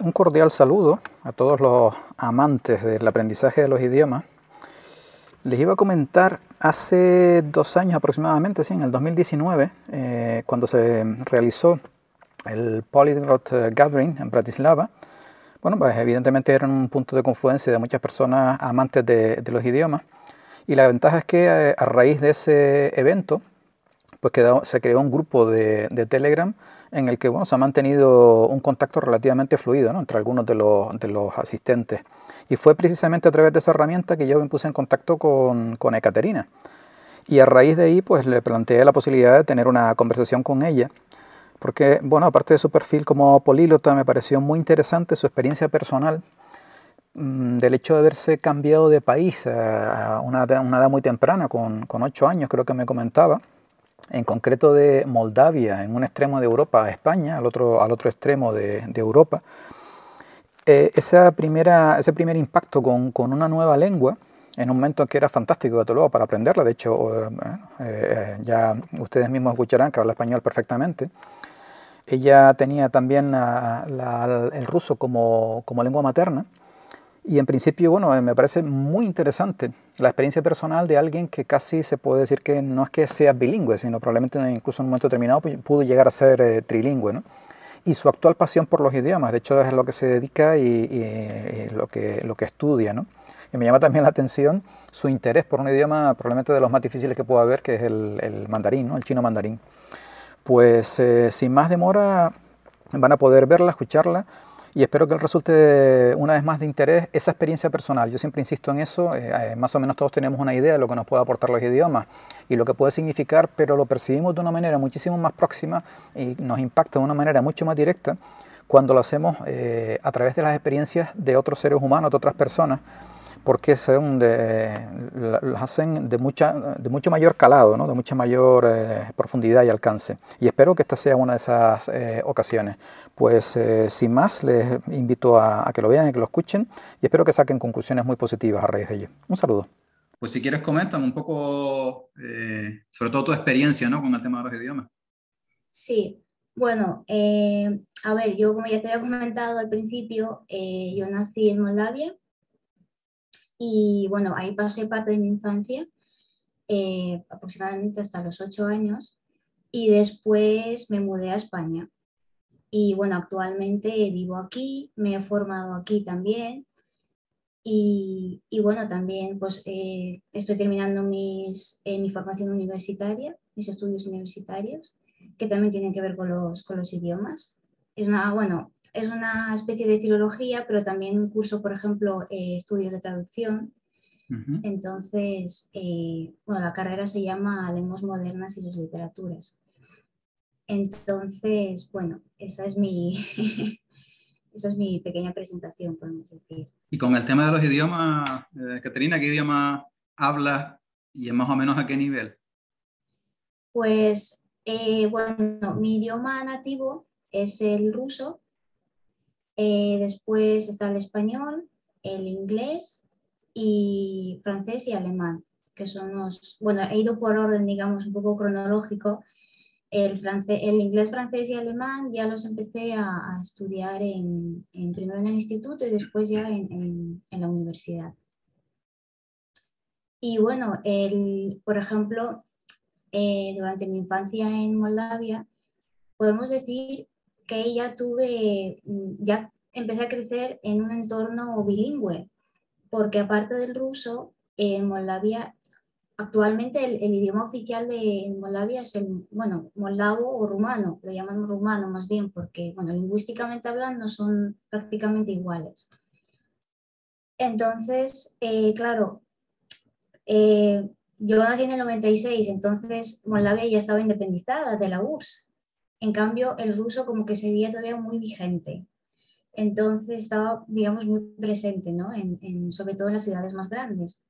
un cordial saludo a todos los amantes del aprendizaje de los idiomas. Les iba a comentar hace dos años aproximadamente, sí, en el 2019, eh, cuando se realizó el Polyglot Gathering en Bratislava. Bueno, pues evidentemente era un punto de confluencia de muchas personas amantes de, los idiomas. Y la ventaja es que eh, a, raíz de ese evento, pues se creó un grupo de, de Telegram en el que bueno, se ha mantenido un contacto relativamente fluido entre algunos de los, de los, asistentes. Y fue precisamente a través de esa herramienta que yo me puse en contacto con, con Ekaterina. Y a raíz de ahí, pues le planteé la posibilidad de tener una conversación con ella, porque, bueno, aparte de su perfil como políglota, me pareció muy interesante su experiencia personal mm, del hecho de haberse cambiado de país a una, una edad muy temprana, con, con ocho años creo que me comentaba, en concreto de Moldavia, en un extremo de Europa a España, al otro, al otro extremo de, Europa, eh, esa primera, ese primer impacto con, una nueva lengua, en un momento que era fantástico de luego para aprenderla, de hecho eh, eh, ya ustedes mismos escucharán que habla español perfectamente, ella tenía también el ruso como, como lengua materna, y en principio, bueno, me parece muy interesante la experiencia personal de alguien que casi se puede decir que no es que sea bilingüe, sino probablemente incluso en un momento determinado pudo llegar a ser eh, trilingüe, ¿no? Y su actual pasión por los idiomas, de hecho es lo que se dedica y, lo, que, lo que estudia, ¿no? Y me llama también la atención su interés por un idioma probablemente de los más difíciles que pueda haber, que es el, mandarín, ¿no? el chino mandarín. Pues eh, sin más demora van a poder verla, escucharla y espero que resulte una vez más de interés esa experiencia personal. Yo siempre insisto en eso, eh, eh, más o menos todos tenemos una idea de lo que nos puede aportar los idiomas y lo que puede significar, pero lo percibimos de una manera muchísimo más próxima y nos impacta de una manera mucho más directa cuando lo hacemos eh, a través de las experiencias de otros seres humanos, de otras personas porque son de, las hacen de, mucha, de mucho mayor calado, ¿no? de mucha mayor eh, profundidad y alcance. Y espero que esta sea una de esas eh, ocasiones. Pues eh, sin más, les invito a, que lo vean y que lo escuchen y espero que saquen conclusiones muy positivas a raíz de ello. Un saludo. Pues si quieres comentan un poco, sobre todo tu experiencia ¿no? con el tema de los idiomas. Sí, bueno, a ver, yo como ya te había comentado al principio, yo nací en Moldavia y bueno, ahí pasé parte de mi infancia, eh, aproximadamente hasta los ocho años, y después me mudé a España. Y bueno, actualmente vivo aquí, me he formado aquí también. Y, y bueno, también pues eh, estoy terminando mis, eh, mi formación universitaria, mis estudios universitarios, que también tienen que ver con los, con los idiomas. Es una, bueno, es una especie de filología, pero también un curso, por ejemplo, eh, estudios de traducción. Entonces, eh, bueno, la carrera se llama Lenguas Modernas y sus Literaturas. Entonces, bueno, esa es mi, esa es mi pequeña presentación, podemos decir. Y con el tema de los idiomas, eh, Caterina, ¿qué idioma hablas y más o menos a qué nivel? Pues, bueno, mi idioma nativo es el ruso, eh, después está el español, el inglés y francés y alemán, que son los, bueno, he ido por orden, digamos, un poco cronológico. El, francés, el inglés, francés y alemán ya los empecé a, estudiar en, primero en el instituto y después ya en, la universidad. Y bueno, el, por ejemplo, eh, durante mi infancia en Moldavia, podemos decir que ya tuve, mm, ya empecé a crecer en un entorno bilingüe, porque aparte del ruso, en Moldavia, actualmente el, idioma oficial de Moldavia es el, bueno, moldavo o rumano, lo llaman rumano más bien, porque, bueno, lingüísticamente hablando son prácticamente iguales. Entonces, eh, claro, eh, yo nací en el 96, entonces Moldavia ya estaba independizada de la URSS. En cambio, el ruso como que seguía todavía muy vigente. Entonces estaba, digamos, muy presente, ¿no? En, sobre todo en las ciudades más grandes.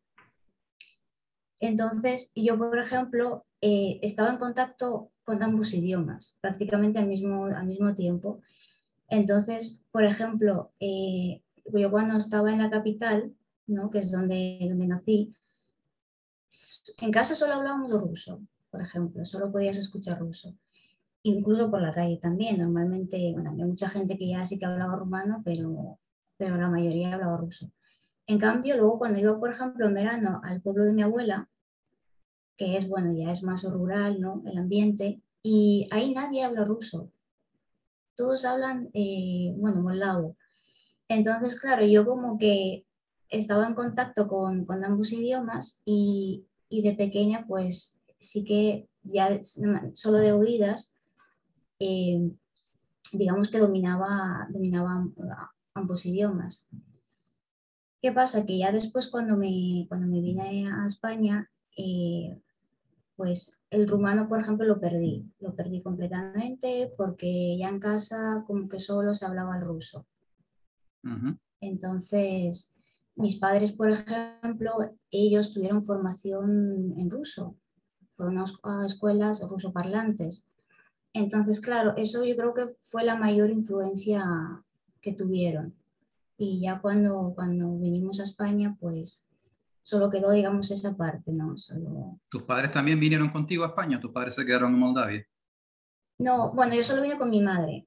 Entonces, yo, por ejemplo, eh, estaba en contacto con ambos idiomas, prácticamente al mismo, al mismo tiempo. Entonces, por ejemplo, eh, yo cuando estaba en la capital, ¿no? que es donde, donde nací, en casa solo hablábamos ruso, por ejemplo, solo podías escuchar ruso. Incluso por la calle también. Normalmente, bueno, hay mucha gente que ya sí que hablaba rumano, pero, pero la mayoría hablaba ruso. En cambio, luego cuando iba, por ejemplo, en verano al pueblo de mi abuela, que es, bueno, ya es más rural, ¿no? El ambiente, y ahí nadie habla ruso. Todos hablan, eh, bueno, moldavo. Entonces, claro, yo como que estaba en contacto con, con ambos idiomas y, y, de pequeña, pues sí que ya solo de oídas, eh, digamos que dominaba, dominaba ambos idiomas. ¿Qué pasa? Que ya después cuando me, cuando me vine a España, eh, pues el rumano, por ejemplo, lo perdí. Lo perdí completamente porque ya en casa como que solo se hablaba el ruso. Entonces, mis padres, por ejemplo, ellos tuvieron formación en ruso. Fueron a escuelas ruso parlantes. Entonces, claro, eso yo creo que fue la mayor influencia que tuvieron y ya cuando, cuando vinimos a España, pues solo quedó, digamos, esa parte, ¿no? Solo... ¿Tus padres también vinieron contigo a España? ¿Tus padres se quedaron en Moldavia? No, bueno, yo solo vine con mi madre.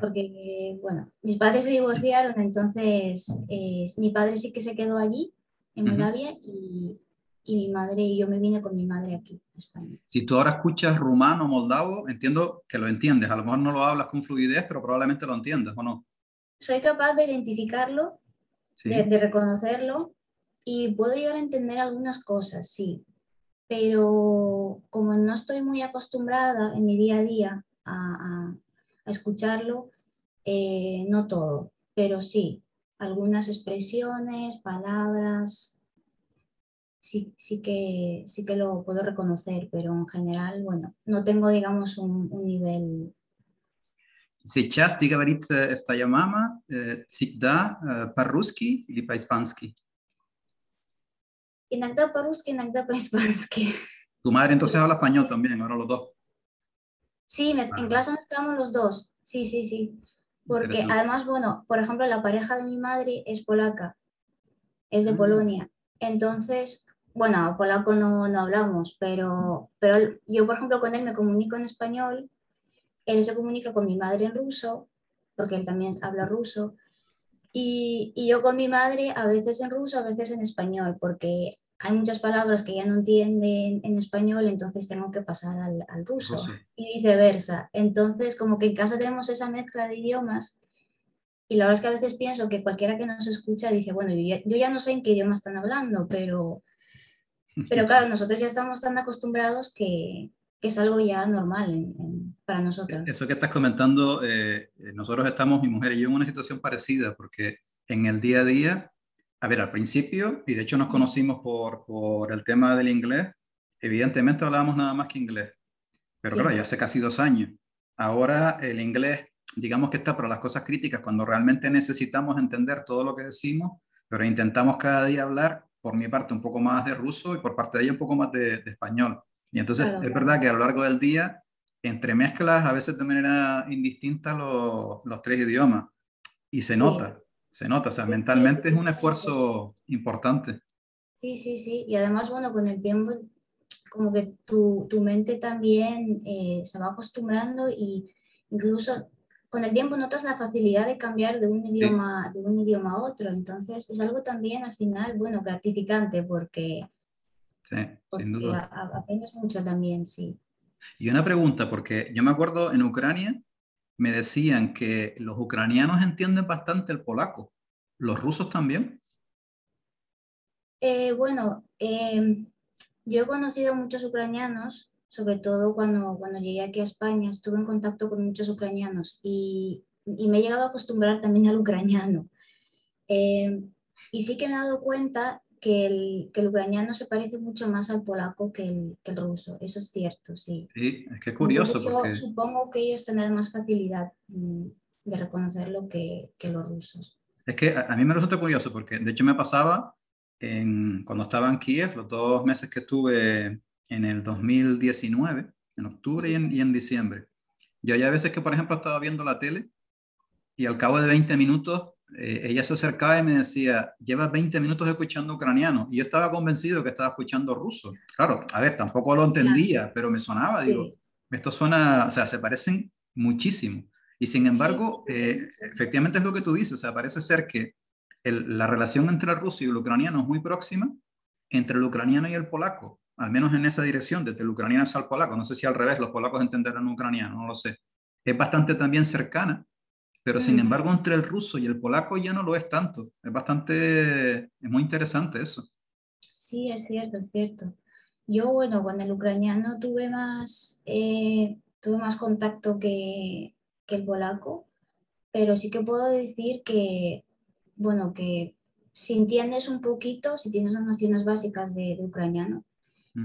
Porque, bueno, mis padres se divorciaron, entonces eh, mi padre sí que se quedó allí, en Moldavia, y, y, mi madre y yo me vine con mi madre aquí, a España. Si tú ahora escuchas rumano, moldavo, entiendo que lo entiendes. A lo mejor no lo hablas con fluidez, pero probablemente lo entiendes, ¿o no? soy capaz de identificarlo, de, reconocerlo y puedo llegar a entender algunas cosas, sí, pero como no estoy muy acostumbrada en mi día a día a, escucharlo, eh, no todo, pero sí, algunas expresiones, palabras, sí, sí, que, sí que lo puedo reconocer, pero en general, bueno, no tengo, digamos, un, un nivel Сейчас ты говорит твоя мама всегда по-русски или по-испански? Иногда по-русски, иногда по-испански. Tu madre entonces habla español también, ahora los dos. Sí, me, en clase mezclamos los dos. Sí, sí, sí. Porque además, bueno, por ejemplo, la pareja de mi madre es polaca, es de ah. Polonia. Entonces, bueno, polaco no, no hablamos, pero, pero yo, por ejemplo, con él me comunico en español él se comunica con mi madre en ruso, porque él también habla ruso, y, y, yo con mi madre a veces en ruso, a veces en español, porque hay muchas palabras que ya no entienden en español, entonces tengo que pasar al, al ruso y viceversa. Entonces, como que en casa tenemos esa mezcla de idiomas y la verdad es que a veces pienso que cualquiera que nos escucha dice, bueno, yo ya, yo ya no sé en qué idioma están hablando, pero, pero claro, nosotros ya estamos tan acostumbrados que, que es algo ya normal para nosotros. Eso que estás comentando, eh, nosotros estamos, mi mujer y yo, en una situación parecida, porque en el día a día, a ver, al principio, y de hecho nos conocimos por, por el tema del inglés, evidentemente hablábamos nada más que inglés, pero claro, ya hace casi dos años. Ahora el inglés, digamos que está para las cosas críticas, cuando realmente necesitamos entender todo lo que decimos, pero intentamos cada día hablar, por mi parte, un poco más de ruso y por parte de ella un poco más de, de español. Y entonces es verdad que a lo largo del día entremezclas a veces de manera indistinta los, los tres idiomas. Y se nota, se nota, o sea, mentalmente es un esfuerzo importante. Sí, sí, sí, y además, bueno, con el tiempo como que tu, tu mente también eh, se va acostumbrando y incluso con el tiempo notas la facilidad de cambiar de un idioma, de un idioma a otro, entonces es algo también al final, bueno, gratificante porque Sí, sin duda. Aprendes mucho también, sí. Y una pregunta, porque yo me acuerdo en Ucrania me decían que los ucranianos entienden bastante el polaco. ¿Los rusos también? Eh, bueno, em, yo he conocido a muchos ucranianos, sobre todo cuando, cuando llegué aquí a España, estuve en contacto con muchos ucranianos y, y me he llegado a acostumbrar también al ucraniano. Em, y sí que me he dado cuenta que el, que el ucraniano se parece mucho más al polaco que el, que el ruso, eso es cierto, sí. Sí, es que es curioso. Yo supongo que ellos tendrán más facilidad mm, de reconocerlo que, que los rusos. Es que a, mí me resulta curioso porque de hecho me pasaba en, cuando estaba en Kiev, los dos meses que estuve en el 2019, en octubre y en, y en diciembre. Yo hay veces que, por ejemplo, estaba viendo la tele y al cabo de 20 minutos eh, ella se acercaba y me decía, llevas 20 minutos escuchando ucraniano. Y yo estaba convencido que estaba escuchando ruso. Claro, a ver, tampoco lo entendía, pero me sonaba, digo, esto suena, o sea, se parecen muchísimo. Y sin embargo, eh, efectivamente es lo que tú dices, o sea, parece ser que la relación entre el ruso y el ucraniano es muy próxima, entre el ucraniano y el polaco, al menos en esa dirección, desde el ucraniano el polaco. No sé si al revés, los polacos entenderán ucraniano, no lo sé. Es bastante también cercana, pero sin embargo entre el ruso y el polaco ya no lo es tanto. Es bastante, es muy interesante eso. Sí, es cierto, es cierto. Yo, bueno, con el ucraniano tuve más, eh, tuve más contacto que, que el polaco, pero sí que puedo decir que, bueno, que si entiendes un poquito, si tienes unas nociones básicas de, ucraniano,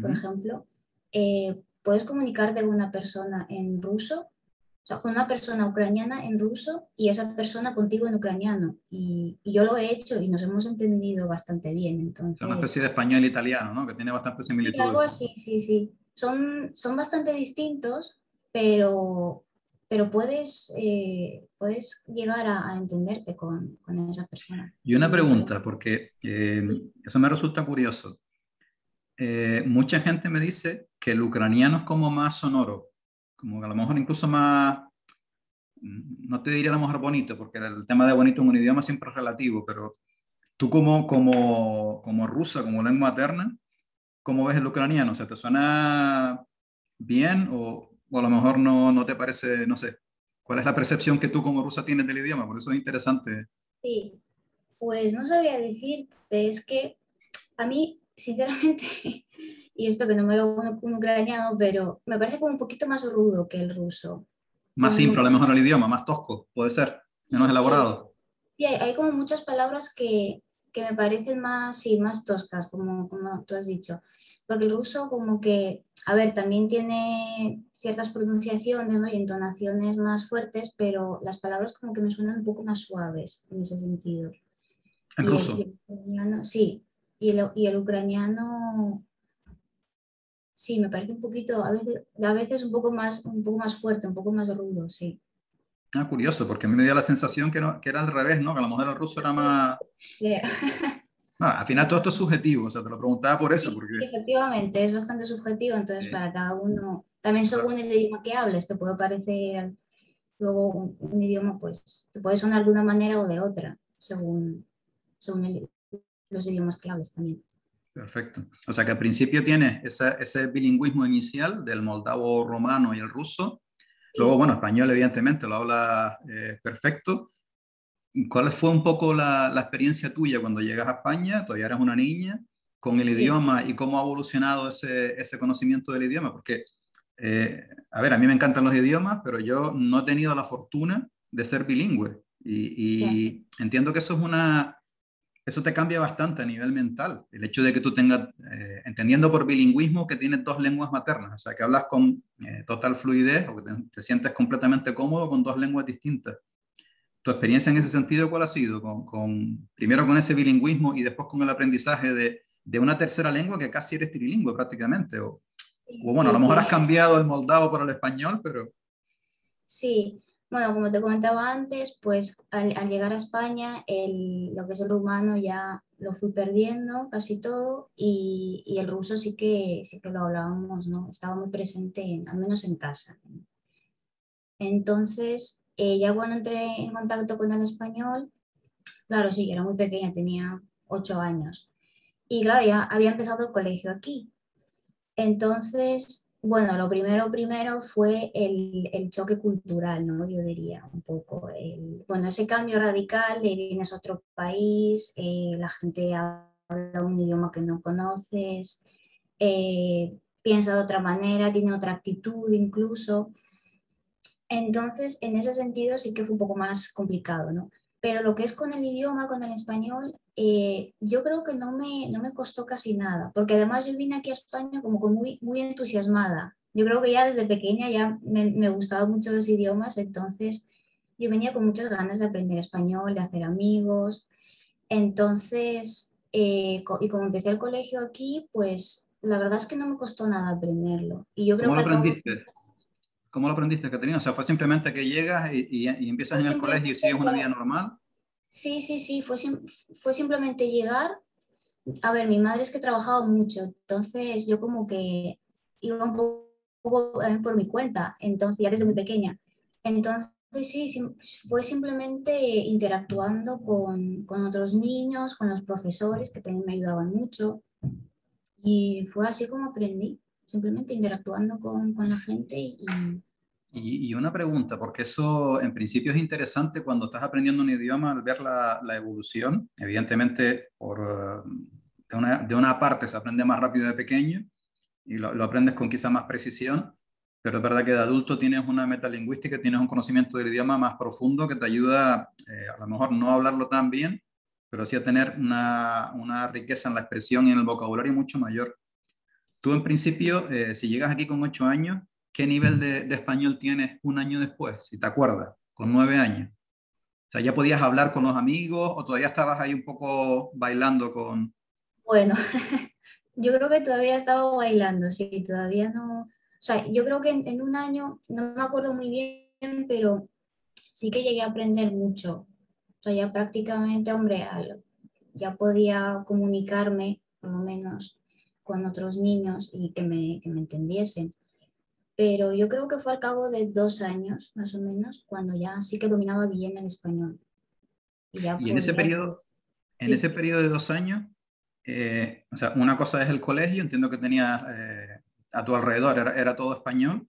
por ejemplo, eh, puedes comunicarte con una persona en ruso, o sea, con una persona ucraniana en ruso y esa persona contigo en ucraniano. Y, yo lo he hecho y nos hemos entendido bastante bien. Entonces, es una especie de español italiano, ¿no? Que tiene bastante similitud. Algo así, sí, sí. Son, son bastante distintos, pero, pero puedes, eh, puedes llegar a, entenderte con, con, esa persona. Y una pregunta, porque eh, eso me resulta curioso. Eh, mucha gente me dice que el ucraniano es como más sonoro, como a lo mejor incluso más, no te diría a lo mejor bonito, porque el tema de bonito en un idioma siempre es relativo, pero tú como, como, como rusa, como lengua materna, ¿cómo ves el ucraniano? O sea, ¿te suena bien o, o a lo mejor no, no te parece, no sé, ¿cuál es la percepción que tú como rusa tienes del idioma? Por eso es interesante. Sí, pues no sabía decirte, es que a mí, sinceramente, y esto que no me veo un, ucraniano, pero me parece como un poquito más rudo que el ruso. Más simple, a lo mejor el idioma, más tosco, puede ser, menos elaborado. Sí, hay, hay, como muchas palabras que, que me parecen más, sí, más toscas, como, como tú has dicho porque el ruso como que, a ver, también tiene ciertas pronunciaciones y entonaciones más fuertes, pero las palabras como que me suenan un poco más suaves en ese sentido. ¿El ruso? sí, y el, y el, ucraniano, sí, me parece un poquito, a veces, a veces un, poco más, un poco más fuerte, un poco más rudo, sí. Ah, curioso, porque a mí me dio la sensación que, no, que era al revés, ¿no? Que a lo mejor el ruso era más... No, al final todo esto es subjetivo, o sea, te lo preguntaba por eso. Porque... efectivamente, es bastante subjetivo, entonces para cada uno, también según el idioma que hables, te puede parecer luego un, idioma, pues te puede sonar de una manera o de otra, según, según los idiomas hables también. Perfecto. O sea que al principio tienes ese bilingüismo inicial del moldavo romano y el ruso. Luego, bueno, español evidentemente lo habla eh, perfecto. ¿Cuál fue un poco la, experiencia tuya cuando llegas a España? Todavía eres una niña con el idioma y cómo ha evolucionado ese, ese conocimiento del idioma. Porque, eh, a ver, a mí me encantan los idiomas, pero yo no he tenido la fortuna de ser bilingüe. Y, entiendo que eso es una... Eso te cambia bastante a nivel mental. El hecho de que tú tengas, eh, entendiendo por bilingüismo, que tienes dos lenguas maternas, o sea, que hablas con eh, total fluidez o que te sientes completamente cómodo con dos lenguas distintas tu experiencia en ese sentido, ¿cuál ha sido? Con, primero con ese bilingüismo y después con el aprendizaje de, de una tercera lengua que casi eres trilingüe prácticamente. O, bueno, a lo mejor has cambiado el moldavo por el español, pero... Sí, bueno, como te comentaba antes, pues al, llegar a España, el, lo que es el rumano ya lo fui perdiendo casi todo y, y, el ruso sí que, sí que lo hablábamos, ¿no? Estaba muy presente, al menos en casa. Entonces, eh, ya cuando entré en contacto con el español, claro, sí, era muy pequeña, tenía ocho años. Y claro, ya había empezado el colegio aquí. Entonces, bueno, lo primero, primero fue el, el choque cultural, ¿no? Yo diría un poco. El, bueno, ese cambio radical de vienes a otro país, eh, la gente habla un idioma que no conoces, eh, piensa de otra manera, tiene otra actitud incluso. Entonces, en ese sentido sí que fue un poco más complicado, ¿no? Pero lo que es con el idioma, con el español, eh, yo creo que no me, no me costó casi nada, porque además yo vine aquí a España como muy, muy entusiasmada. Yo creo que ya desde pequeña ya me, me gustaban mucho los idiomas, entonces yo venía con muchas ganas de aprender español, de hacer amigos. Entonces, eh, y como empecé el colegio aquí, pues la verdad es que no me costó nada aprenderlo. Y yo creo ¿Cómo lo aprendiste? ¿Cómo lo aprendiste, Caterina? O sea, ¿fue simplemente que llegas y, y, empiezas en el colegio y sigues una vida normal? Sí, sí, sí, fue, fue simplemente llegar. A ver, mi madre es que trabajaba mucho, entonces yo como que iba un por mi cuenta, entonces ya desde muy pequeña. Entonces sí, fue simplemente interactuando con, con, otros niños, con los profesores que también me ayudaban mucho. Y fue así como aprendí, simplemente interactuando con, con la gente y, y, una pregunta, porque eso en principio es interesante cuando estás aprendiendo un idioma al ver la, la evolución. Evidentemente, por, de, una, de, una, parte se aprende más rápido de pequeño y lo, lo, aprendes con quizá más precisión, pero es verdad que de adulto tienes una metalingüística, tienes un conocimiento del idioma más profundo que te ayuda eh, a lo mejor no a hablarlo tan bien, pero sí a tener una, una, riqueza en la expresión y en el vocabulario mucho mayor. Tú en principio, eh, si llegas aquí con ocho años, ¿qué nivel de, español tienes un año después, si te acuerdas, con nueve años? O sea, ¿ya podías hablar con los amigos o todavía estabas ahí un poco bailando con...? Bueno, yo creo que todavía estaba bailando, sí, todavía no... O sea, yo creo que en, un año, no me acuerdo muy bien, pero sí que llegué a aprender mucho. O sea, ya prácticamente, hombre, ya podía comunicarme, por lo menos, con otros niños y que me, que me entendiesen pero yo creo que fue al cabo de dos años, más o menos, cuando ya sí que dominaba bien el español. Y, en ese periodo, en ese periodo de dos años, eh, o sea, una cosa es el colegio, entiendo que tenía eh, a tu alrededor, era, todo español,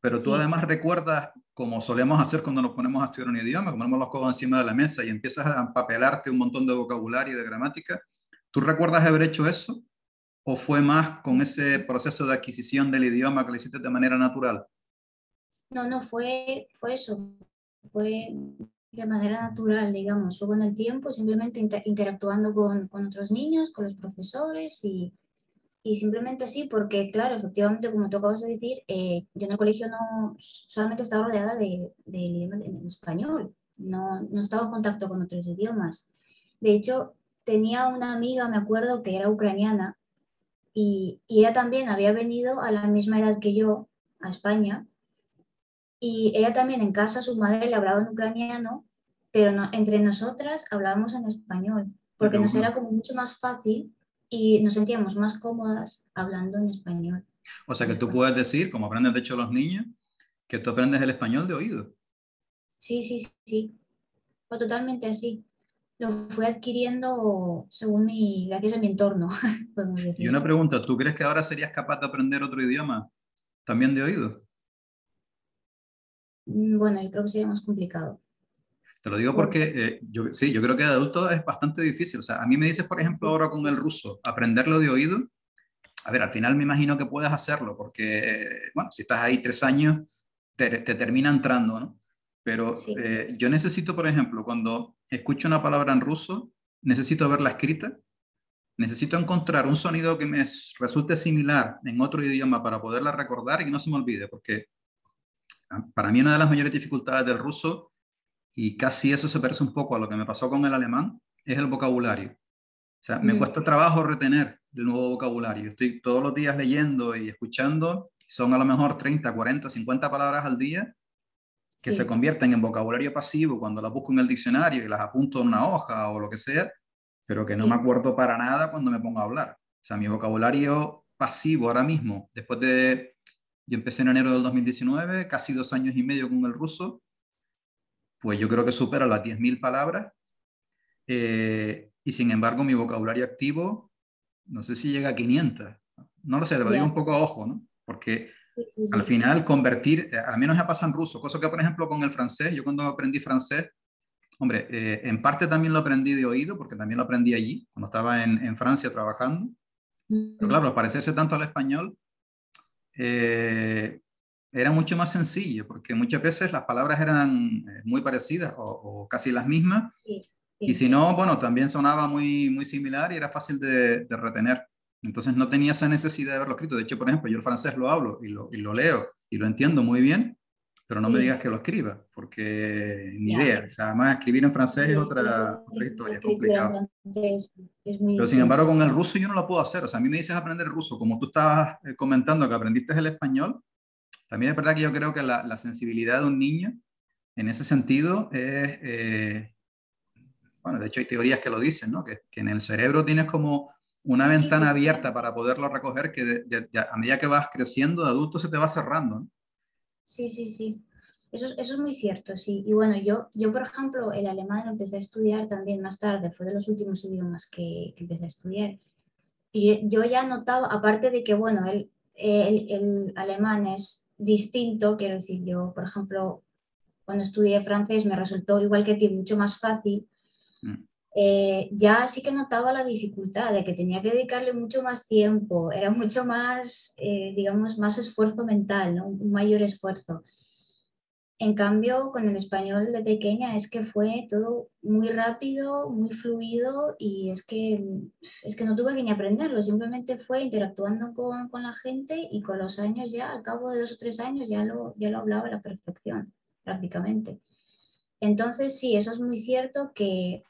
pero tú además recuerdas, como solemos hacer cuando nos ponemos a estudiar un idioma, ponemos los codos encima de la mesa y empiezas a empapelarte un montón de vocabulario y de gramática, ¿tú recuerdas haber hecho eso? O fue más con ese proceso de adquisición del idioma que lo hiciste de manera natural? No, no, fue, fue eso, fue de manera natural, digamos, fue con el tiempo, simplemente interactuando con, con, otros niños, con los profesores y, y, simplemente así, porque claro, efectivamente, como tú acabas de decir, eh, yo en el colegio no solamente estaba rodeada de, de, de español, no, no estaba en contacto con otros idiomas. De hecho, tenía una amiga, me acuerdo, que era ucraniana y, ella también había venido a la misma edad que yo a España. Y ella también en casa, su madre le hablaba en ucraniano, pero no, entre nosotras hablábamos en español, porque nos era como mucho más fácil y nos sentíamos más cómodas hablando en español. O sea que tú puedes decir, como aprenden de hecho los niños, que tú aprendes el español de oído. Sí, sí, sí, fue totalmente así lo fui adquiriendo según mi, gracias a mi entorno. Y una pregunta, ¿tú crees que ahora serías capaz de aprender otro idioma también de oído? Mm, bueno, yo creo que sería más complicado. Te lo digo porque eh, yo, sí, yo creo que de adulto es bastante difícil. O sea, a mí me dices, por ejemplo, ahora con el ruso, aprenderlo de oído. A ver, al final me imagino que puedes hacerlo porque, bueno, si estás ahí tres años, te, te termina entrando, ¿no? Pero eh, yo necesito, por ejemplo, cuando escucho una palabra en ruso, necesito verla escrita, necesito encontrar un sonido que me resulte similar en otro idioma para poderla recordar y que no se me olvide, porque para mí una de las mayores dificultades del ruso, y casi eso se parece un poco a lo que me pasó con el alemán, es el vocabulario. O sea, me mm. cuesta trabajo retener el nuevo vocabulario. Estoy todos los días leyendo y escuchando, son a lo mejor 30, 40, 50 palabras al día, que se convierten en vocabulario pasivo cuando las busco en el diccionario y las apunto en una hoja o lo que sea, pero que no me acuerdo para nada cuando me pongo a hablar. O sea, mi vocabulario pasivo ahora mismo, después de, yo empecé en enero del 2019, casi dos años y medio con el ruso, pues yo creo que supera las 10.000 palabras. Eh, y sin embargo, mi vocabulario activo, no sé si llega a 500. No lo sé, te lo digo un poco a ojo, ¿no? Porque al final, convertir, eh, al menos ya pasa en ruso, cosa que, por ejemplo, con el francés, yo cuando aprendí francés, hombre, eh, en parte también lo aprendí de oído, porque también lo aprendí allí, cuando estaba en, en Francia trabajando. Pero claro, al parecerse tanto al español, eh, era mucho más sencillo, porque muchas veces las palabras eran muy parecidas o, casi las mismas. Y si no, bueno, también sonaba muy, muy similar y era fácil de, de retener. Entonces no tenía esa necesidad de haberlo escrito. De hecho, por ejemplo, yo el francés lo hablo y lo, y lo leo y lo entiendo muy bien, pero no me digas que lo escriba, porque ni idea. O sea, además, escribir en francés es otra, otra historia, es complicado. pero sin embargo, con el ruso yo no lo puedo hacer. O sea, a mí me dices aprender ruso, como tú estabas eh, comentando que aprendiste el español, también es verdad que yo creo que la, la sensibilidad de un niño en ese sentido es, eh, bueno, de hecho hay teorías que lo dicen, ¿no? Que, que en el cerebro tienes como una ventana abierta para poderlo recoger que a medida que vas creciendo de adulto se te va cerrando. Sí, sí, sí. Eso, eso, es muy cierto, sí. Y bueno, yo, yo, por ejemplo, el alemán lo empecé a estudiar también más tarde, fue de los últimos idiomas que, que empecé a estudiar. Y yo ya notaba, aparte de que, bueno, el, el, el, alemán es distinto, quiero decir, yo, por ejemplo, cuando estudié francés me resultó igual que a ti mucho más fácil, mm. Eh, ya sí que notaba la dificultad de que tenía que dedicarle mucho más tiempo, era mucho más, eh, digamos, más esfuerzo mental, ¿no? un mayor esfuerzo. En cambio, con el español de pequeña es que fue todo muy rápido, muy fluido y es que, es que no tuve que ni aprenderlo, simplemente fue interactuando con, con, la gente y con los años ya, al cabo de dos o tres años ya lo, ya lo hablaba a la perfección, prácticamente. Entonces, sí, eso es muy cierto que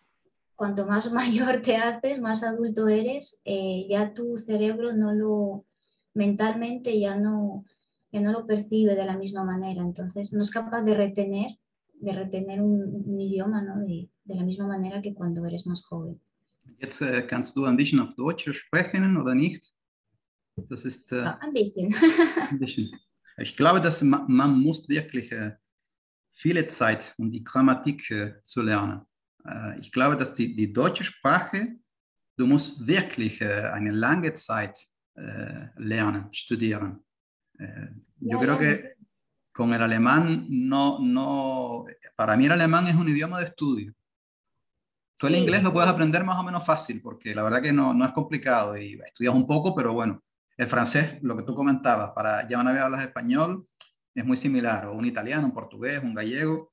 cuanto más mayor te haces, más adulto eres, eh, ya tu cerebro no lo, mentalmente ya no no lo percibe de la misma manera, entonces no es capaz de retener, de retener un, un idioma ¿no? de, de, la misma manera que cuando eres más joven. Jetzt äh, kannst du ein bisschen auf Deutsch sprechen oder nicht? Das ist äh, ja, ein, bisschen. ein bisschen. Ich glaube, dass man, man muss wirklich äh, viele Zeit, um die Grammatik zu lernen. Äh, ich glaube, dass die, die deutsche Sprache, du musst wirklich äh, eine lange Zeit lernen, studieren. Yo creo que con el alemán no, no, para mí el alemán es un idioma de estudio. Tú el inglés lo puedes aprender más o menos fácil, porque la verdad que no, no es complicado y estudias un poco, pero bueno, el francés, lo que tú comentabas, para ya una vez hablas español, es muy similar, o un italiano, un portugués, un gallego,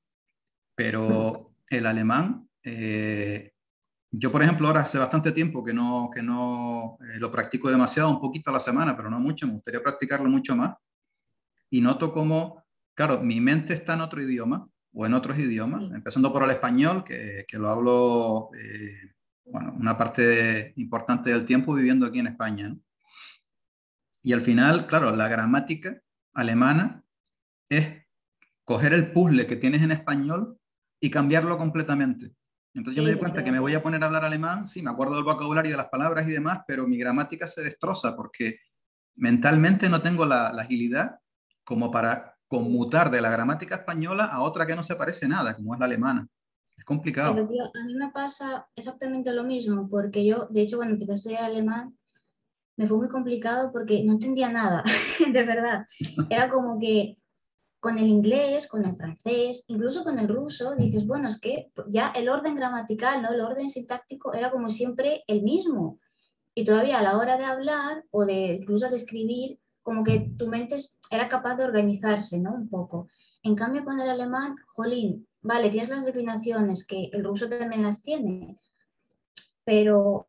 pero el alemán eh, yo, por ejemplo, ahora hace bastante tiempo que no, que no eh, lo practico demasiado, un poquito a la semana, pero no mucho, me gustaría practicarlo mucho más. Y noto como, claro, mi mente está en otro idioma o en otros idiomas, empezando por el español, que, que lo hablo, eh, bueno, una parte importante del tiempo viviendo aquí en España. Y al final, claro, la gramática alemana es coger el puzzle que tienes en español y cambiarlo completamente. Entonces yo me doy cuenta que me voy a poner a hablar alemán, sí, me acuerdo del vocabulario, de las palabras y demás, pero mi gramática se destroza porque mentalmente no tengo la, agilidad como para conmutar de la gramática española a otra que no se parece nada, como es la alemana. Es complicado. a mí me pasa exactamente lo mismo, porque yo, de hecho, cuando empecé a estudiar alemán, me fue muy complicado porque no entendía nada, de verdad. Era como que con el inglés, con el francés, incluso con el ruso, dices, bueno, es que ya el orden gramatical, ¿no? el orden sintáctico era como siempre el mismo. Y todavía a la hora de hablar o de incluso de escribir, como que tu mente era capaz de organizarse ¿no? un poco. En cambio, con el alemán, jolín, vale, tienes las declinaciones, que el ruso también las tiene, pero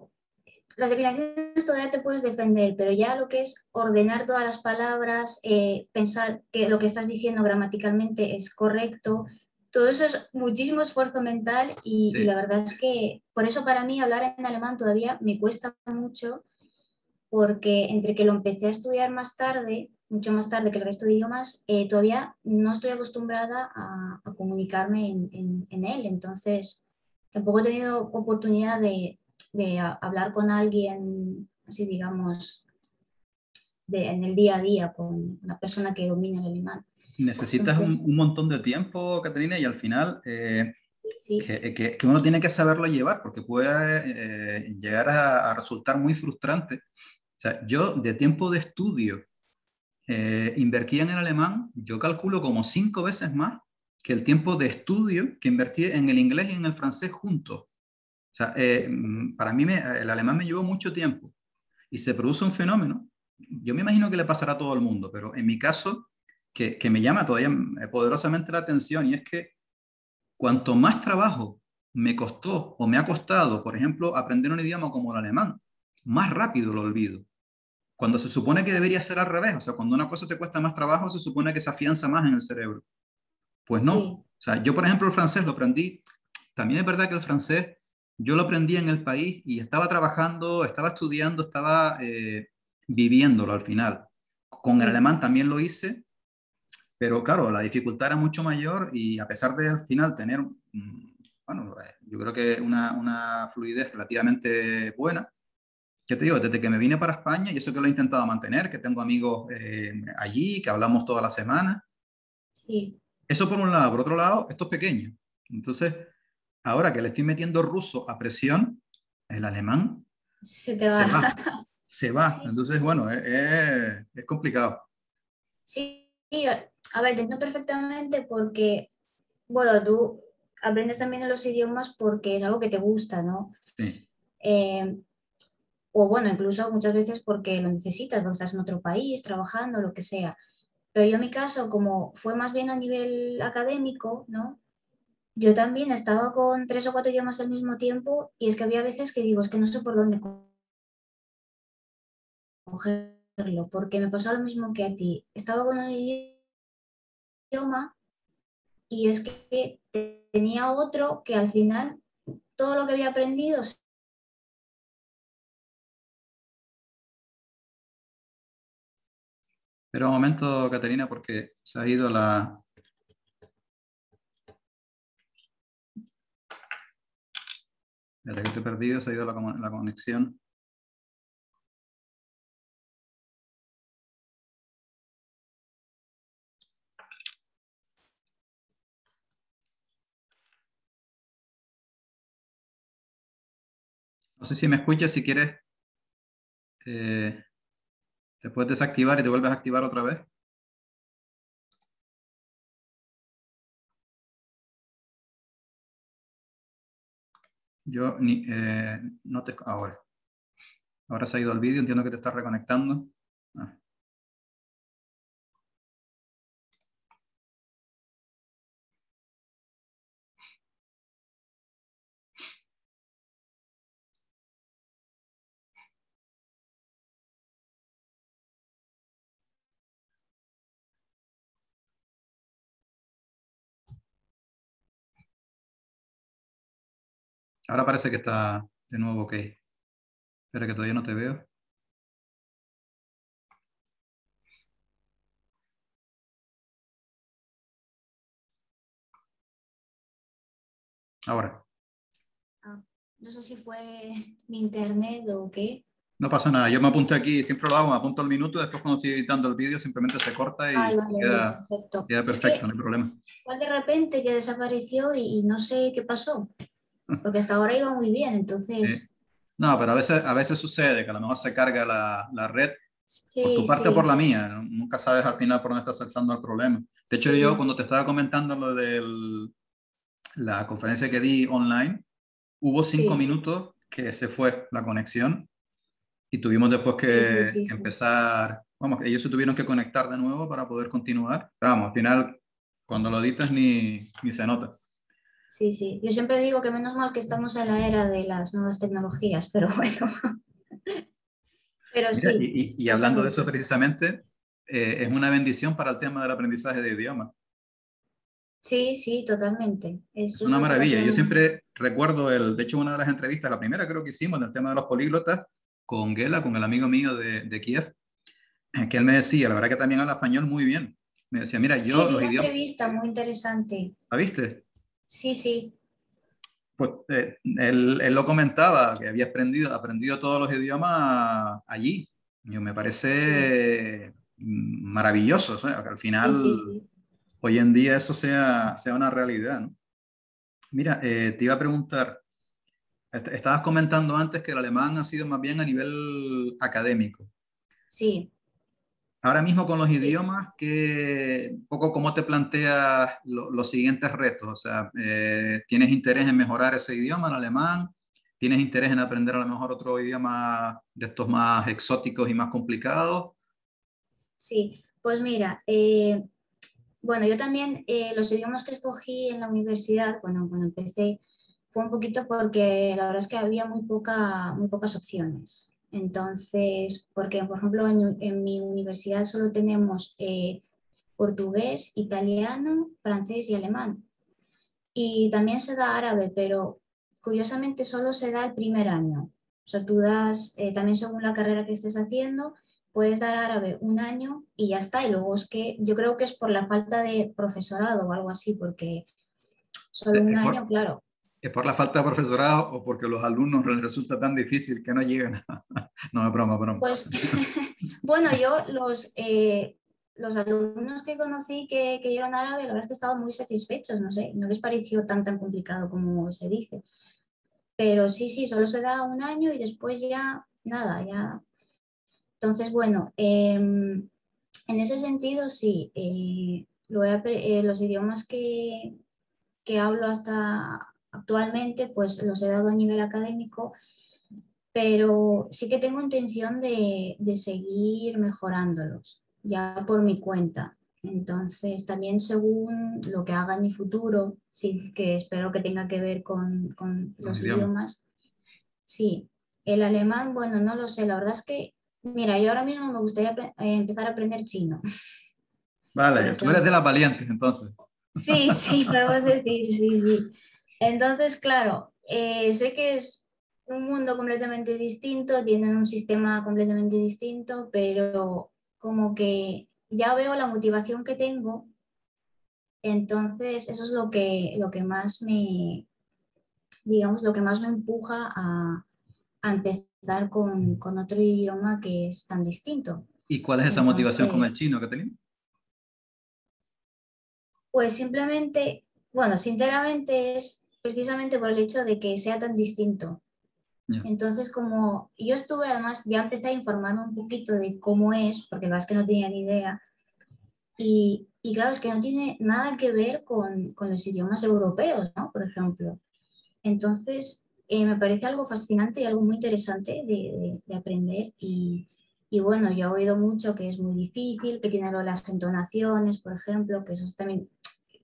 las declaraciones todavía te puedes defender, pero ya lo que es ordenar todas las palabras, eh, pensar que lo que estás diciendo gramaticalmente es correcto, todo eso es muchísimo esfuerzo mental y, la verdad es que por eso para mí hablar en alemán todavía me cuesta mucho porque entre que lo empecé a estudiar más tarde, mucho más tarde que el resto de idiomas, eh, todavía no estoy acostumbrada a, comunicarme en, en, él. Entonces, tampoco he tenido oportunidad de, de hablar con alguien, así digamos, de, en el día a día, con una persona que domina el alemán. Necesitas un, montón de tiempo, Caterina, y al final eh, que, que, uno tiene que saberlo llevar, porque puede eh, llegar a, resultar muy frustrante. O sea, yo de tiempo de estudio eh, invertía en el alemán, yo calculo como cinco veces más que el tiempo de estudio que invertí en el inglés y en el francés juntos. O sea, eh, mm, para mí el alemán me llevó mucho tiempo y se produce un fenómeno. Yo me imagino que le pasará a todo el mundo, pero en mi caso, que, que me llama todavía eh, poderosamente la atención y es que cuanto más trabajo me costó o me ha costado, por ejemplo, aprender un idioma como el alemán, más rápido lo olvido. Cuando se supone que debería ser al revés, o sea, cuando una cosa te cuesta más trabajo, se supone que se afianza más en el cerebro. Pues no. O sea, yo, por ejemplo, el francés lo aprendí. También es verdad que el francés yo lo aprendí en el país y estaba trabajando, estaba estudiando, estaba eh, viviéndolo al final. Con el alemán también lo hice, pero claro, la dificultad era mucho mayor y a pesar de al final tener, mm, bueno, yo creo que una, una fluidez relativamente buena, ya te digo, desde que me vine para España, y eso que lo he intentado mantener, que tengo amigos eh, allí, que hablamos toda la semana. Sí. Eso por un lado. Por otro lado, esto es pequeño. Entonces, ahora que le estoy metiendo ruso a presión, el alemán se te va. Se va. Entonces, bueno, es, es, complicado. Sí, a ver, te entiendo perfectamente porque, bueno, tú aprendes también los idiomas porque es algo que te gusta, ¿no? Sí. Eh, o bueno, incluso muchas veces porque lo necesitas, porque estás en otro país, trabajando, lo que sea. Pero yo en mi caso, como fue más bien a nivel académico, ¿no? Yo también estaba con tres o cuatro idiomas al mismo tiempo y es que había veces que digo, es que no sé por dónde cogerlo, porque me pasaba lo mismo que a ti. Estaba con un idioma y es que tenía otro que al final todo lo que había aprendido Pero un momento, Caterina, porque se ha ido la... Desde que he perdido, se ha ido la, la conexión. No sé si me escuchas, si quieres, eh, te puedes desactivar y te vuelves a activar otra vez. Yo ni, eh, no te... Ahora. Ahora se ha ido el vídeo, entiendo que te estás reconectando. Ah. Ahora parece que está de nuevo ok. Espera que todavía no te veo. Ahora. Ah, no sé si fue mi internet o qué. No pasa nada, yo me apunté aquí, siempre lo hago, me apunto al minuto, después cuando estoy editando el vídeo simplemente se corta y queda, perfecto. queda, perfecto. no hay problema. Fue de repente que desapareció y no sé qué pasó porque hasta ahora iba muy bien, entonces... No, pero a veces, a veces sucede que a lo mejor se carga la, la red por tu parte o por la mía. Nunca sabes al final por dónde está saltando el problema. De hecho, yo cuando te estaba comentando lo de la conferencia que di online, hubo cinco minutos que se fue la conexión y tuvimos después que, que empezar, vamos, ellos se tuvieron que conectar de nuevo para poder continuar. Pero vamos, al final, cuando lo editas ni, ni se nota. Sí, sí. Yo siempre digo que menos mal que estamos en la era de las nuevas tecnologías, pero bueno. pero sí. Y, hablando de eso precisamente, eh, es una bendición para el tema del aprendizaje de idiomas. Sí, sí, totalmente. Es, una maravilla. Yo siempre recuerdo, el, de hecho, una de las entrevistas, la primera creo que hicimos, del tema de los políglotas, con Gela, con el amigo mío de, de Kiev, que él me decía, la verdad que también habla español muy bien. Me decía, mira, yo sí, los una entrevista muy interesante. ¿La viste? Sí, sí. Pues eh, él, lo comentaba, que había aprendido, aprendido todos los idiomas allí. Yo, me parece maravilloso, o sea, que al final, hoy en día eso sea, sea una realidad. ¿no? Mira, eh, te iba a preguntar, estabas comentando antes que el alemán ha sido más bien a nivel académico. Sí. Ahora mismo con los idiomas, ¿qué, un poco cómo te planteas los siguientes retos? O sea, eh, ¿tienes interés en mejorar ese idioma, el alemán? ¿Tienes interés en aprender a lo mejor otro idioma de estos más exóticos y más complicados? Sí, pues mira, eh, bueno, yo también eh, los idiomas que escogí en la universidad, bueno, cuando empecé, fue un poquito porque la verdad es que había muy, poca, muy pocas opciones. Entonces, porque por ejemplo en, mi universidad solo tenemos eh, portugués, italiano, francés y alemán. Y también se da árabe, pero curiosamente solo se da el primer año. O sea, tú das, eh, también según la carrera que estés haciendo, puedes dar árabe un año y ya está. Y luego es que yo creo que es por la falta de profesorado o algo así, porque solo un año, claro. ¿Es por la falta de profesorado o porque los alumnos les resulta tan difícil que no llegan? no, es broma, broma. Pues, bueno, yo los, eh, los alumnos que conocí que, que dieron árabe, la verdad es que estaban muy satisfechos, no sé, no les pareció tan tan complicado como se dice. Pero sí, sí, solo se da un año y después ya nada, ya. Entonces, bueno, em, en ese sentido sí, eh, eh, los idiomas que, que hablo hasta actualmente, pues los he dado a nivel académico, pero sí que tengo intención de, de seguir mejorándolos, ya por mi cuenta. Entonces, también según lo que haga en mi futuro, sí, que espero que tenga que ver con, con los idiomas. Sí, el alemán, bueno, no lo sé, la verdad es que, mira, yo ahora mismo me gustaría eh, empezar a aprender chino. Vale, tú eres de las valientes entonces. Sí, sí, podemos decir, sí, sí. Entonces, claro, eh, sé que es un mundo completamente distinto, tienen un sistema completamente distinto, pero como que ya veo la motivación que tengo, entonces eso es lo que, lo que más me, digamos, lo que más me empuja a, empezar con, otro idioma que es tan distinto. ¿Y cuál es esa motivación con el chino que tenías? Pues simplemente, bueno, sinceramente es precisamente por el hecho de que sea tan distinto. Entonces, como yo estuve, además, ya empecé a informarme un poquito de cómo es, porque la verdad es que no tenía ni idea. Y, y claro, es que no tiene nada que ver con, con los idiomas europeos, ¿no? Por ejemplo. Entonces, eh, me parece algo fascinante y algo muy interesante de, de, aprender. Y, y, bueno, yo he oído mucho que es muy difícil, que tiene las entonaciones, por ejemplo, que eso es también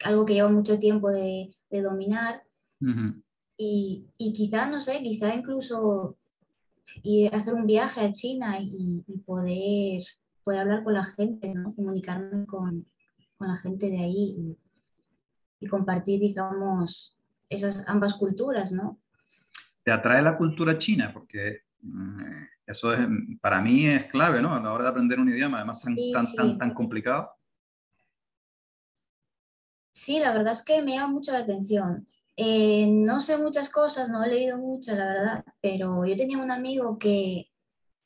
algo que lleva mucho tiempo de, de dominar. Y, y quizá, no sé, quizá incluso ir a hacer un viaje a China y, poder, poder hablar con la gente, ¿no? comunicarme con, con la gente de ahí y, y, compartir, digamos, esas ambas culturas, ¿no? ¿Te atrae la cultura china? Porque mm, eso es, para mí es clave, ¿no? A la hora de aprender un idioma, además tan, tan, tan, tan complicado. Sí, la verdad es que me llama mucho la atención. Eh, no sé muchas cosas, no he leído mucho, la verdad, pero yo tenía un amigo que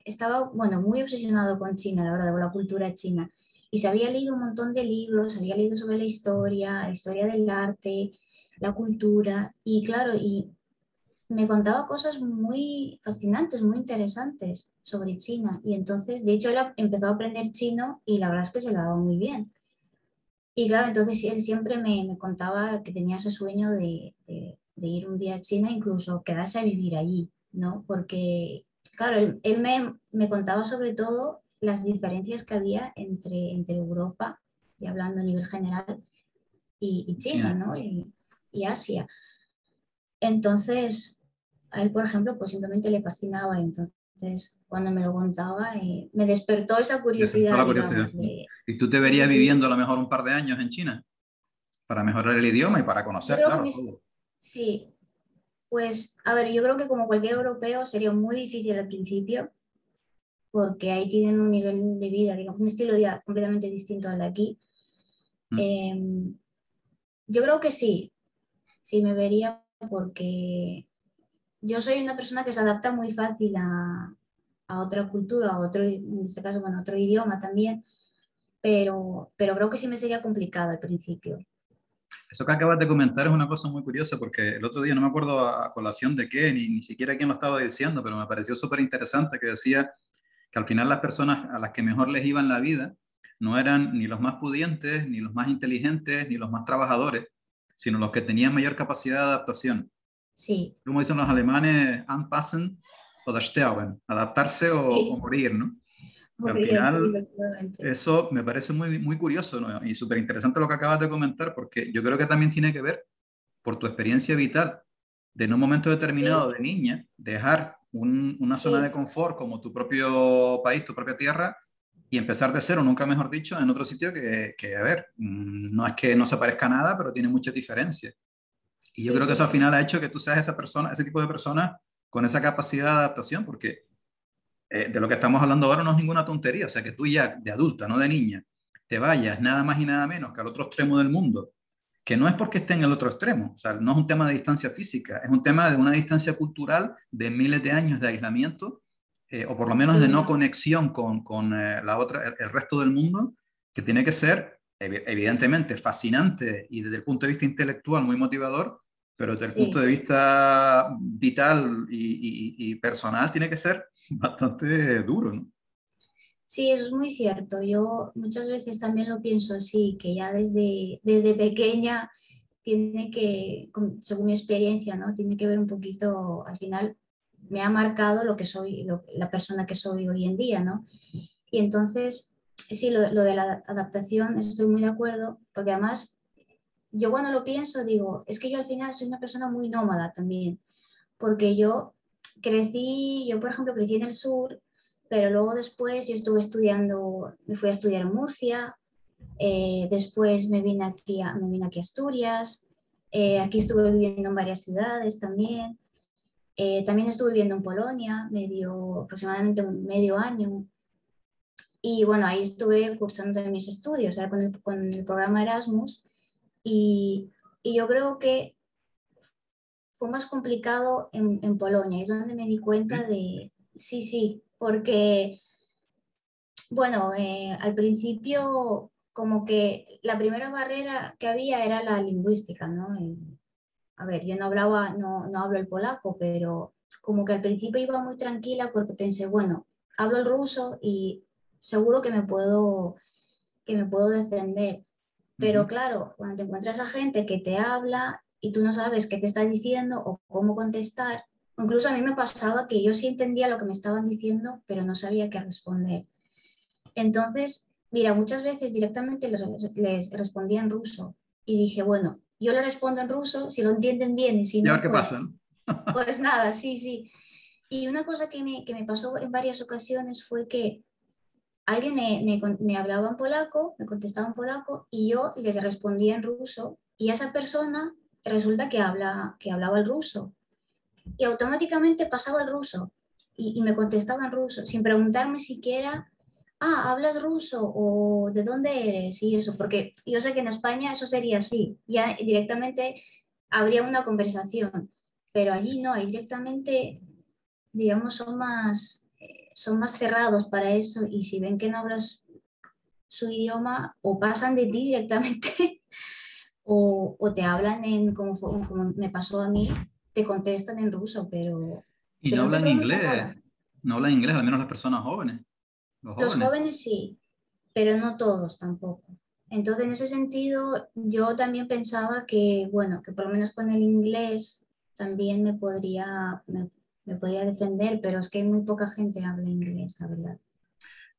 estaba, bueno, muy obsesionado con China, la verdad, con la cultura china, y se había leído un montón de libros, había leído sobre la historia, la historia del arte, la cultura, y claro, y me contaba cosas muy fascinantes, muy interesantes sobre China, y entonces, de hecho, él empezó a aprender chino y la verdad es que se lo daba muy bien. Y claro, entonces él siempre me, me contaba que tenía ese sueño de, de, ir un día a China, incluso quedarse a vivir allí, ¿no? Porque, claro, él, él me, me, contaba sobre todo las diferencias que había entre, entre Europa, y hablando a nivel general, y, y China, ¿no? Y, y, Asia. Entonces, a él, por ejemplo, pues simplemente le fascinaba. Entonces, entonces, cuando me lo contaba, eh, me despertó esa curiosidad. ¿Y tú te verías viviendo a lo mejor un par de años en China? Para mejorar el idioma y para conocer, claro. Sí, pues a ver, yo creo que como cualquier europeo sería muy difícil al principio, porque ahí tienen un nivel de vida, digamos, un estilo de vida completamente distinto al de aquí. Mm. Em, yo creo que sí, sí me vería porque yo soy una persona que se adapta muy fácil a, a otra cultura, a otro, en este caso, bueno, otro idioma también, pero, pero creo que sí me sería complicado al principio. Eso que acabas de comentar es una cosa muy curiosa porque el otro día no me acuerdo a colación de qué, ni, ni siquiera quién lo estaba diciendo, pero me pareció súper interesante que decía que al final las personas a las que mejor les iba en la vida no eran ni los más pudientes, ni los más inteligentes, ni los más trabajadores, sino los que tenían mayor capacidad de adaptación. Sí. Como dicen los alemanes, anpassen o sterben, adaptarse o, morir, ¿no? al final, eso me parece muy, muy curioso ¿no? y súper interesante lo que acabas de comentar, porque yo creo que también tiene que ver por tu experiencia vital de en un momento determinado de niña dejar una zona de confort como tu propio país, tu propia tierra y empezar de cero, nunca mejor dicho, en otro sitio que, que, a ver, mm, no es que no se parezca nada, pero tiene muchas diferencias. Y yo creo que eso al final ha hecho que tú seas esa persona, ese tipo de persona con esa capacidad de adaptación, porque eh, de lo que estamos hablando ahora no es ninguna tontería, o sea, que tú ya de adulta, no de niña, te vayas nada más y nada menos que al otro extremo del mundo que no es porque esté en el otro extremo, o sea, no es un tema de distancia física, es un tema de una distancia cultural de miles de años de aislamiento, eh, o por lo menos de no conexión con, con eh, la otra, el, resto del mundo, que tiene que ser evidentemente fascinante y desde el punto de vista intelectual muy motivador, pero desde el punto de vista vital y, y, personal tiene que ser bastante duro. ¿no? Sí, eso es muy cierto. Yo muchas veces también lo pienso así, que ya desde, desde pequeña tiene que, según mi experiencia, ¿no? Tiene que ver un poquito, al final me ha marcado lo que soy, la persona que soy hoy en día, ¿no? Y entonces, sí, lo, lo de la adaptación, estoy muy de acuerdo, porque además yo cuando lo pienso digo, es que yo al final soy una persona muy nómada también, porque yo crecí, yo por ejemplo crecí en el sur pero luego después yo estuve estudiando, me fui a estudiar en Murcia, eh, después me vine aquí a, me vine aquí a Asturias, eh, aquí estuve viviendo en varias ciudades también, eh, también estuve viviendo en Polonia, medio, aproximadamente medio año, y bueno, ahí estuve cursando mis estudios, con el programa Erasmus, y, y, yo creo que fue más complicado en, en Polonia, es donde me di cuenta de, sí, sí, porque, bueno, eh, al principio como que la primera barrera que había era la lingüística, ¿no? a ver, yo no hablaba, no, no hablo el polaco, pero como que al principio iba muy tranquila porque pensé, bueno, hablo el ruso y seguro que me puedo, que me puedo defender. Pero claro, cuando te encuentras a gente que te habla y tú no sabes qué te está diciendo o cómo contestar, Incluso a mí me pasaba que yo sí entendía lo que me estaban diciendo, pero no sabía qué responder. Entonces, mira, muchas veces directamente les, les respondía en ruso y dije, bueno, yo le respondo en ruso, si lo entienden bien y si no... ¿Qué pues, pasa? pues nada, sí, sí. Y una cosa que me, que me pasó en varias ocasiones fue que alguien me, me, me, hablaba en polaco, me contestaba en polaco y yo les respondía en ruso y esa persona resulta que, habla, que hablaba el ruso y automáticamente pasaba al ruso y, me contestaba en ruso, sin preguntarme siquiera, ah, ¿hablas ruso? o ¿de dónde eres? y eso, porque yo sé que en España eso sería así, ya directamente habría una conversación, pero allí no, directamente, digamos, son más, son más cerrados para eso y si ven que no hablas su idioma o pasan de ti directamente o, o te hablan en, como, como me pasó a mí, te contestan en ruso, pero... Y no hablan inglés, no hablan inglés, al menos las personas jóvenes. Los jóvenes. sí, pero no todos tampoco. Entonces, en ese sentido, yo también pensaba que, bueno, que por lo menos con el inglés también me podría, me, podría defender, pero es que muy poca gente habla inglés, la verdad.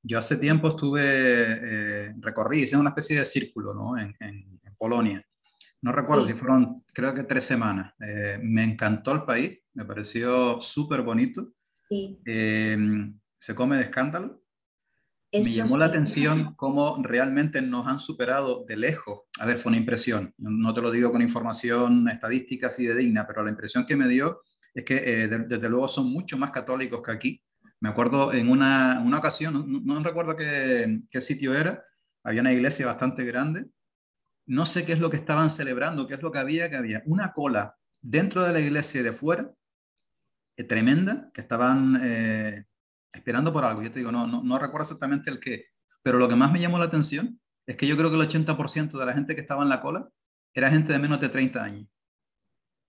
Yo hace tiempo estuve, eh, recorrí, hice una especie de círculo ¿no? en, en, en Polonia no recuerdo si fueron, creo que tres semanas. Eh, me encantó el país, me pareció súper bonito. Sí. Em, se come de escándalo. me llamó la atención cómo realmente nos han superado de lejos. A ver, fue una impresión. No te lo digo con información estadística fidedigna, pero la impresión que me dio es que eh, desde luego son mucho más católicos que aquí. Me acuerdo en una, una ocasión, no, recuerdo qué, sitio era, había una iglesia bastante grande no sé qué es lo que estaban celebrando, qué es lo que había, que había una cola dentro de la iglesia y de fuera, eh, tremenda, que estaban eh, esperando por algo. Yo te digo, no, no, recuerdo exactamente el qué, pero lo que más me llamó la atención es que yo creo que el 80% de la gente que estaba en la cola era gente de menos de 30 años.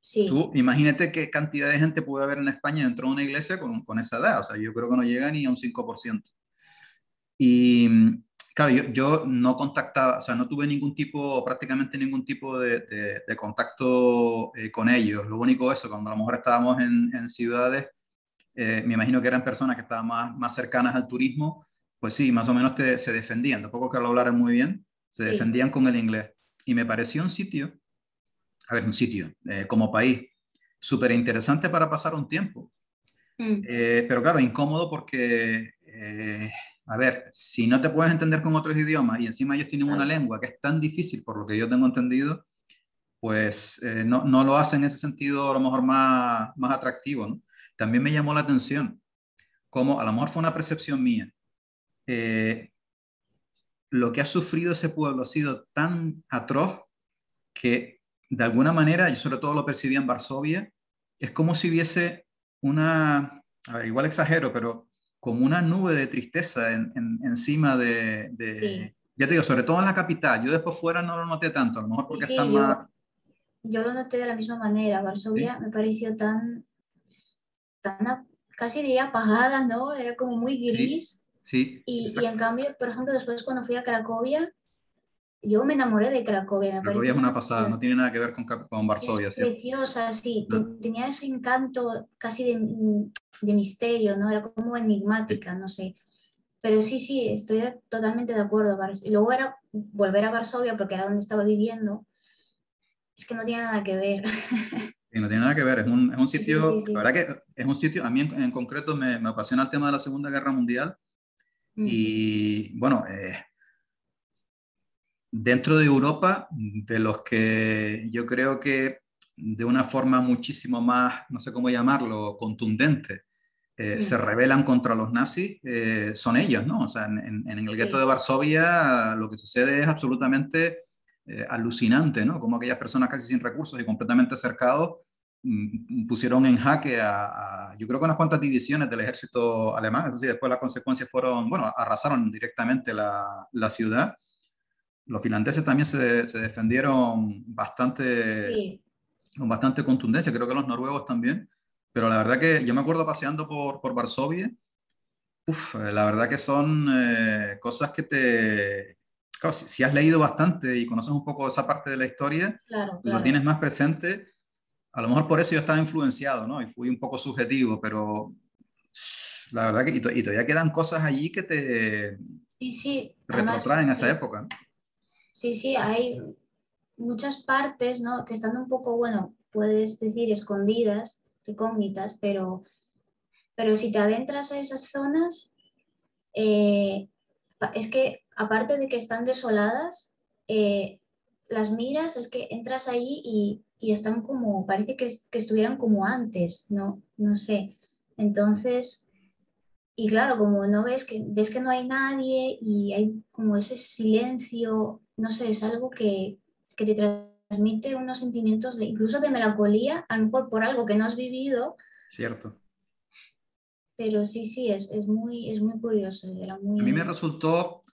Sí. Tú imagínate qué cantidad de gente puede haber en España dentro de una iglesia con, con esa edad. O sea, yo creo que no llega ni a un 5%. Y, claro, yo, no contactaba, o sea, no tuve ningún tipo, prácticamente ningún tipo de, de, contacto eh, con ellos. Lo único eso, cuando a lo mejor estábamos en, en ciudades, eh, me imagino que eran personas que estaban más, más cercanas al turismo, pues sí, más o menos te, se defendían, tampoco que lo hablaran muy bien, se defendían con el inglés. Y me pareció un sitio, a ver, un sitio, eh, como país, súper interesante para pasar un tiempo. Mm. pero claro, incómodo porque a ver, si no te puedes entender con otros idiomas y encima ellos tienen una lengua que es tan difícil, por lo que yo tengo entendido, pues eh, no, no, lo hace en ese sentido a lo mejor más, más atractivo. ¿no? También me llamó la atención, como a lo mejor fue una percepción mía, eh, lo que ha sufrido ese pueblo ha sido tan atroz que de alguna manera, yo sobre todo lo percibía en Varsovia, es como si hubiese una, a ver, igual exagero, pero como una nube de tristeza encima de, ya te digo, sobre todo en la capital. Yo después fuera no lo noté tanto, a lo mejor porque está más... Yo lo noté de la misma manera. Varsovia me pareció tan, tan casi diría apagada, ¿no? Era como muy gris. Sí. y, y, en cambio, por ejemplo, después cuando fui a Cracovia, yo me enamoré de Cracovia. Me Cracovia es una pasada, no tiene nada que ver con, con Varsovia. Es preciosa, sí. Tenía ese encanto casi de, de, misterio, ¿no? Era como enigmática, no sé. Pero sí, sí, estoy totalmente de acuerdo. Y luego era volver a Varsovia, porque era donde estaba viviendo. Es que no tiene nada que ver. Sí, no tiene nada que ver. Es un, es un sitio, la verdad que es un sitio, a mí en, concreto me, me, apasiona el tema de la Segunda Guerra Mundial. Y bueno, eh, dentro de Europa, de los que yo creo que de una forma muchísimo más, no sé cómo llamarlo, contundente, eh, se rebelan contra los nazis, eh, son ellos, ¿no? O sea, en, el gueto de Varsovia lo que sucede es absolutamente eh, alucinante, ¿no? Como aquellas personas casi sin recursos y completamente cercados mm, pusieron en jaque a, yo creo que unas cuantas divisiones del ejército alemán, sí, después las consecuencias fueron, bueno, arrasaron directamente la, la ciudad los finlandeses también se, se defendieron bastante, con bastante contundencia, creo que los noruegos también, pero la verdad que yo me acuerdo paseando por, por Varsovia, uf, la verdad que son eh, cosas que te... Claro, si, has leído bastante y conoces un poco esa parte de la historia, lo tienes más presente, a lo mejor por eso yo estaba influenciado, ¿no? Y fui un poco subjetivo, pero la verdad que y, todavía quedan cosas allí que te, sí, sí. retrotraen a esta época. Sí, sí, hay muchas partes, ¿no? Que están un poco, bueno, puedes decir escondidas, recógnitas, pero, pero si te adentras a esas zonas, eh, es que aparte de que están desoladas, eh, las miras, es que entras ahí y, y están como, parece que, que, estuvieran como antes, ¿no? No sé. Entonces, y claro, como no ves que, ves que no hay nadie y hay como ese silencio no sé, es algo que, que te transmite unos sentimientos de, incluso de melancolía, a lo mejor por algo que no has vivido. Cierto. Pero sí, sí, es, es, muy, es muy curioso. Era muy... A mí me resultó,